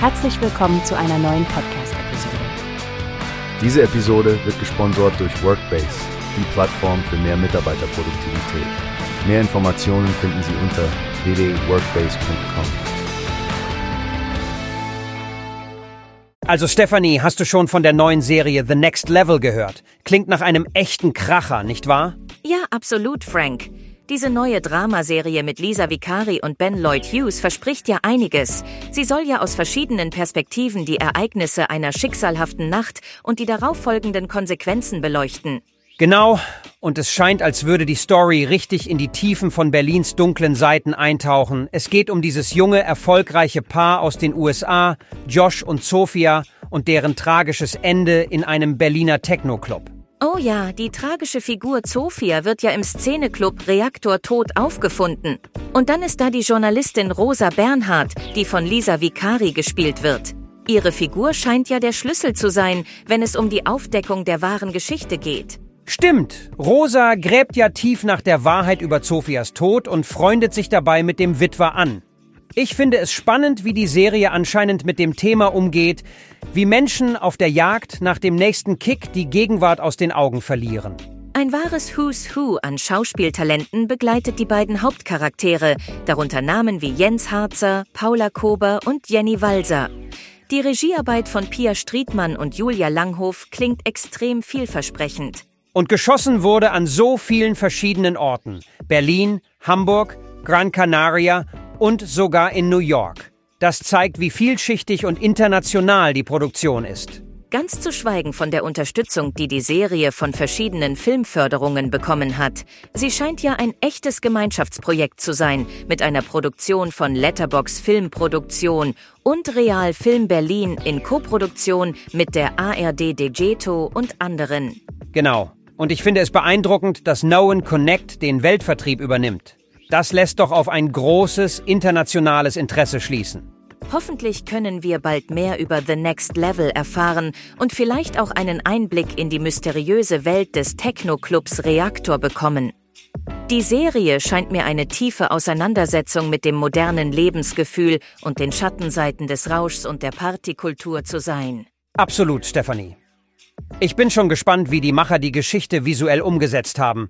Herzlich willkommen zu einer neuen Podcast-Episode. Diese Episode wird gesponsert durch Workbase, die Plattform für mehr Mitarbeiterproduktivität. Mehr Informationen finden Sie unter www.workbase.com. Also Stephanie, hast du schon von der neuen Serie The Next Level gehört? Klingt nach einem echten Kracher, nicht wahr? Ja, absolut, Frank. Diese neue Dramaserie mit Lisa Vicari und Ben Lloyd Hughes verspricht ja einiges. Sie soll ja aus verschiedenen Perspektiven die Ereignisse einer schicksalhaften Nacht und die darauffolgenden Konsequenzen beleuchten. Genau, und es scheint, als würde die Story richtig in die Tiefen von Berlins dunklen Seiten eintauchen. Es geht um dieses junge, erfolgreiche Paar aus den USA, Josh und Sophia, und deren tragisches Ende in einem Berliner Techno-Club. Oh ja, die tragische Figur Sophia wird ja im Szeneclub Reaktor tot aufgefunden. Und dann ist da die Journalistin Rosa Bernhardt, die von Lisa Vicari gespielt wird. Ihre Figur scheint ja der Schlüssel zu sein, wenn es um die Aufdeckung der wahren Geschichte geht. Stimmt, Rosa gräbt ja tief nach der Wahrheit über Sophias Tod und freundet sich dabei mit dem Witwer an. Ich finde es spannend, wie die Serie anscheinend mit dem Thema umgeht, wie Menschen auf der Jagd nach dem nächsten Kick die Gegenwart aus den Augen verlieren. Ein wahres Who's Who an Schauspieltalenten begleitet die beiden Hauptcharaktere, darunter Namen wie Jens Harzer, Paula Kober und Jenny Walser. Die Regiearbeit von Pia Striedmann und Julia Langhof klingt extrem vielversprechend. Und geschossen wurde an so vielen verschiedenen Orten. Berlin, Hamburg, Gran Canaria und sogar in New York. Das zeigt, wie vielschichtig und international die Produktion ist. Ganz zu schweigen von der Unterstützung, die die Serie von verschiedenen Filmförderungen bekommen hat. Sie scheint ja ein echtes Gemeinschaftsprojekt zu sein, mit einer Produktion von Letterbox Filmproduktion und Real Film Berlin in Koproduktion mit der ARD Degeto und anderen. Genau. Und ich finde es beeindruckend, dass Known Connect den Weltvertrieb übernimmt. Das lässt doch auf ein großes internationales Interesse schließen. Hoffentlich können wir bald mehr über The Next Level erfahren und vielleicht auch einen Einblick in die mysteriöse Welt des Techno-Clubs Reaktor bekommen. Die Serie scheint mir eine tiefe Auseinandersetzung mit dem modernen Lebensgefühl und den Schattenseiten des Rauschs und der Partykultur zu sein. Absolut, Stephanie. Ich bin schon gespannt, wie die Macher die Geschichte visuell umgesetzt haben.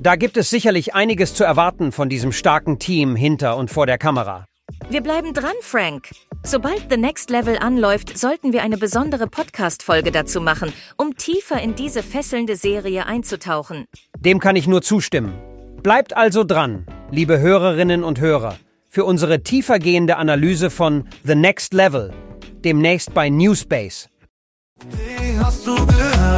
Da gibt es sicherlich einiges zu erwarten von diesem starken Team hinter und vor der Kamera. Wir bleiben dran, Frank. Sobald The Next Level anläuft, sollten wir eine besondere Podcast-Folge dazu machen, um tiefer in diese fesselnde Serie einzutauchen. Dem kann ich nur zustimmen. Bleibt also dran, liebe Hörerinnen und Hörer, für unsere tiefergehende Analyse von The Next Level, demnächst bei Newspace. Wie hast du gehört?